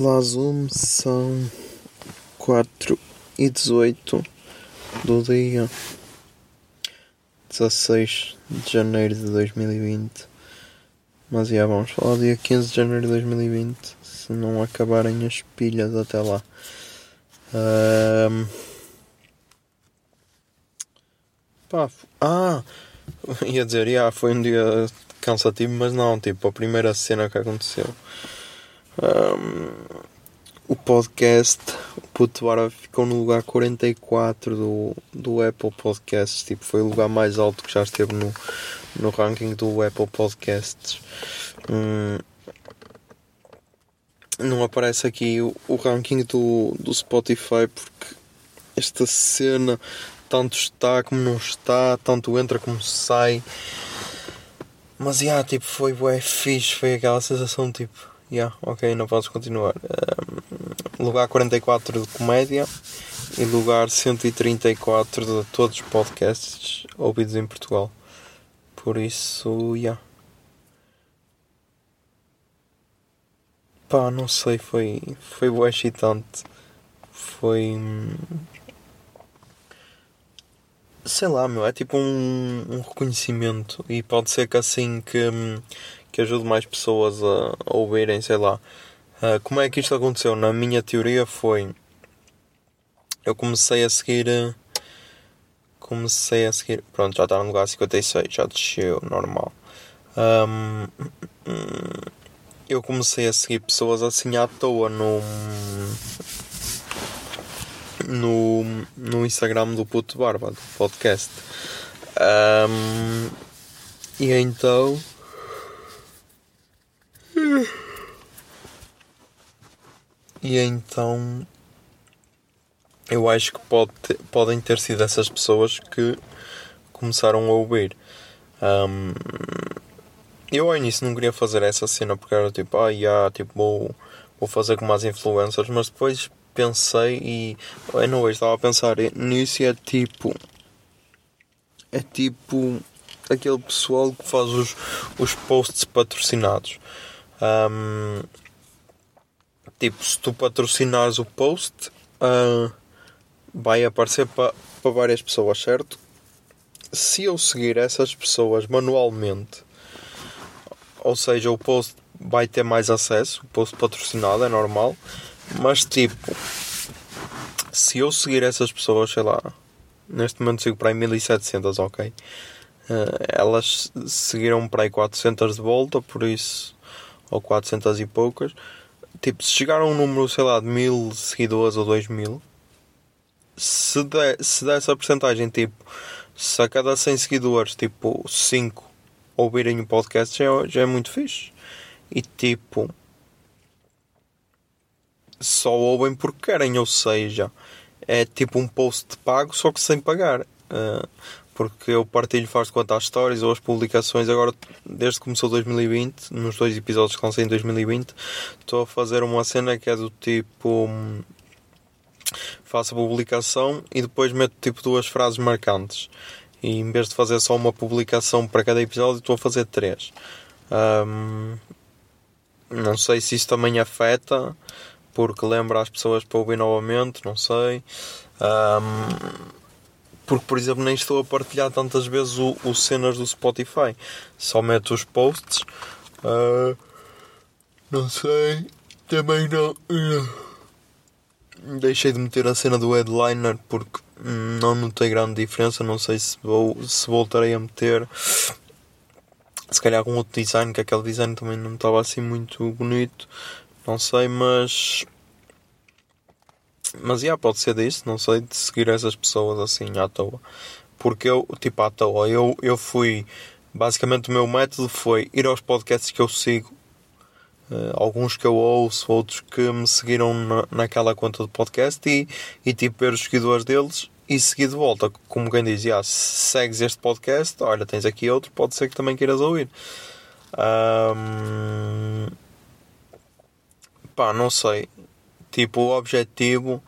Olá Zoom, são 4 e 18 do dia 16 de janeiro de 2020. Mas já vamos falar dia 15 de janeiro de 2020, se não acabarem as pilhas até lá. Ahm. Pá, ah, ia dizer, já, foi um dia cansativo, mas não, tipo, a primeira cena que aconteceu. Ahm, o podcast, o Puto Barba ficou no lugar 44 do, do Apple Podcasts. Tipo, foi o lugar mais alto que já esteve no, no ranking do Apple Podcasts. Hum, não aparece aqui o, o ranking do, do Spotify porque esta cena tanto está como não está, tanto entra como sai. Mas, yeah, tipo, foi bué fixe, foi aquela sensação, tipo, yeah, ok, não podes continuar. Um, lugar 44 de comédia e lugar 134 de todos os podcasts ouvidos em Portugal. Por isso, yeah. Pá, não sei, foi, foi excitante. Foi... hum, Sei lá, meu, é tipo um, um reconhecimento e pode ser que assim que, hum, que ajude mais pessoas a, a ouvirem, sei lá. Ah, como é que isto aconteceu? Na minha teoria foi. Eu comecei a seguir. Comecei a seguir. Pronto, já está no lugar 56, já desceu, normal. Hum, eu comecei a seguir pessoas assim à toa no. No, no Instagram do Puto Barba, do podcast. Ahm, e então. E então eu acho que pode ter- podem ter sido essas pessoas que começaram a ouvir. Ahm, eu ao início não queria fazer essa cena porque era tipo, ah, yeah, tipo, vou, vou fazer como as influencers, mas depois pensei e eu não estava a pensar nisso e é tipo. É tipo aquele pessoal que faz os, os posts patrocinados. Ahm, tipo, se tu patrocinares o post, ah, vai aparecer para várias pessoas, certo? Se eu seguir essas pessoas manualmente, ou seja, o post vai ter mais acesso, o post patrocinado é normal, mas tipo, se eu seguir essas pessoas, sei lá, neste momento sigo para aí 1700, ok? Ah, elas seguiram para aí 400 de volta, por isso, ou 400 e poucas. Tipo, se chegar a um número, sei lá, de mil seguidores ou dois mil, se, der, se der essa porcentagem, tipo, se a cada 100 seguidores, tipo, 5 ouvirem o podcast, já, é- já é muito fixe. E tipo, só ouvem porque querem, ou seja, é tipo um post pago, só que sem pagar. Ah, porque eu partilho, faz de conta as stories ou as publicações. Agora, desde que começou 2020, nos dois episódios que lancei em 2020, estou a fazer uma cena que é do tipo. hum, Faço a publicação e depois meto tipo duas frases marcantes. E em vez de fazer só uma publicação para cada episódio, estou a fazer três. Ahm, não sei se isso também afeta, porque lembra as pessoas para ouvir novamente, não sei. Ahm, porque, por exemplo, nem estou a partilhar tantas vezes o, o cenas do Spotify. Só meto os posts. Ah, não sei. Também não. deixei de meter a cena do headliner porque não notei grande diferença. Não sei se, vou, se voltarei a meter. Se calhar com outro design, que aquele design também não estava assim muito bonito. Não sei, mas. Mas já pode ser disso, não sei, de seguir essas pessoas assim à toa. Porque eu, tipo, à toa, eu, eu fui. Basicamente, o meu método foi ir aos podcasts que eu sigo Uh, alguns que eu ouço, outros que me seguiram na, naquela conta do podcast e, e tipo ver os seguidores deles e seguir de volta, como quem diz, ah, se segues este podcast, olha, tens aqui outro, pode ser que também queiras ouvir. Um, pá, não sei. Tipo, o objetivo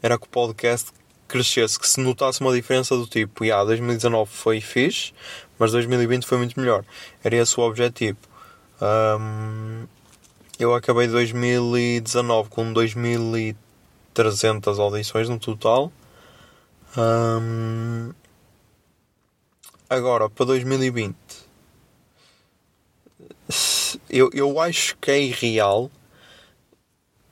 era que o podcast crescesse, que se notasse uma diferença do tipo, ah, 2019 foi fixe, mas 2020 foi muito melhor. Era esse o objetivo. Um, eu acabei 2019 com 2300 audições no total. Um, agora, para 2020, eu, eu acho que é irreal.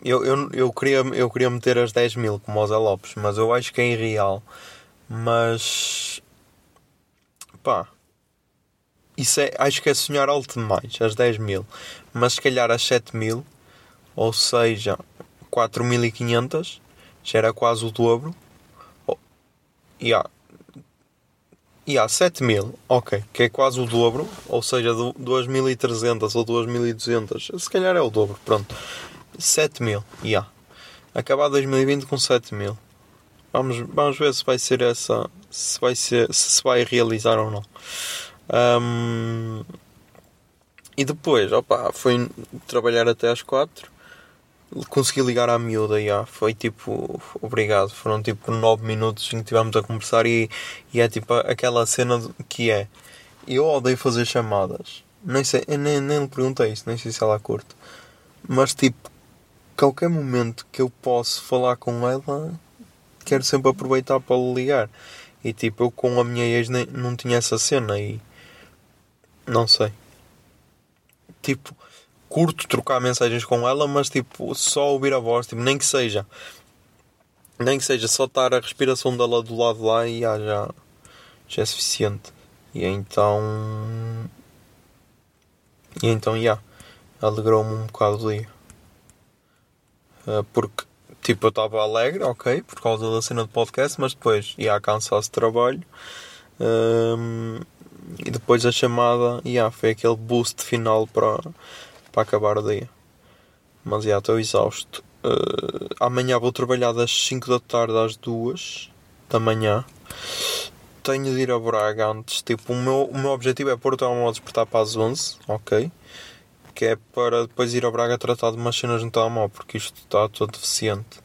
Eu, eu, eu, queria, eu queria meter as 10 mil como o Zé Lopes, mas eu acho que é irreal. Mas pá, isso é, acho que é sonhar alto demais, as 10 mil. Mas se calhar as 7 mil, ou seja, 4.500, já era quase o dobro. Oh, yeah. Yeah, 7 mil, ok, que é quase o dobro, ou seja, 2.300 ou 2.200, se calhar é o dobro, pronto. 7 mil, yeah. Acabar 2020 com 7 mil. Vamos, vamos ver se vai ser essa, se vai, ser, se, se vai realizar ou não. Um, e depois, opa, foi trabalhar até às 4. Consegui ligar à miúda, já. Foi tipo, obrigado. Foram tipo 9 minutos em que estivemos a conversar e, e é tipo aquela cena que é. Eu odeio fazer chamadas. Nem sei, nem, nem lhe perguntei isso, nem sei se ela curte. Mas tipo, qualquer momento que eu posso falar com ela, quero sempre aproveitar para ligar. E tipo, eu com a minha ex nem, não tinha essa cena e não sei. Tipo, curto trocar mensagens com ela, mas tipo, só ouvir a voz, tipo, nem que seja. Nem que seja só estar a respiração dela do lado lá e ah, já, já é suficiente. E então. E então, já. Yeah, Alegrou-me um bocado o dia. Uh, porque, tipo, eu estava alegre, ok, por causa da cena do podcast, mas depois ia a cansar-se de trabalho. Uh, e depois a chamada, yeah, foi aquele boost final para, para acabar o dia. Mas já estou exausto. Uh, amanhã vou trabalhar das 5 da tarde às 2 da manhã. Tenho de ir a Braga antes. Tipo, o meu, o meu objetivo é pôr o telemóvel a despertar para as 11, ok? Que é para depois ir a Braga tratar de umas cenas no telemóvel, porque isto está todo deficiente.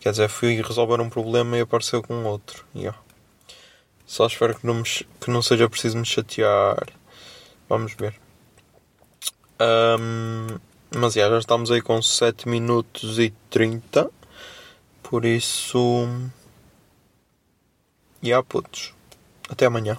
Quer dizer, fui resolver um problema e apareceu com outro. Yeah. Só espero que não, me, que não seja preciso me chatear. Vamos ver. Um, mas já, já estamos aí com 7 minutos e 30. Por isso. E yeah, putos. Até amanhã.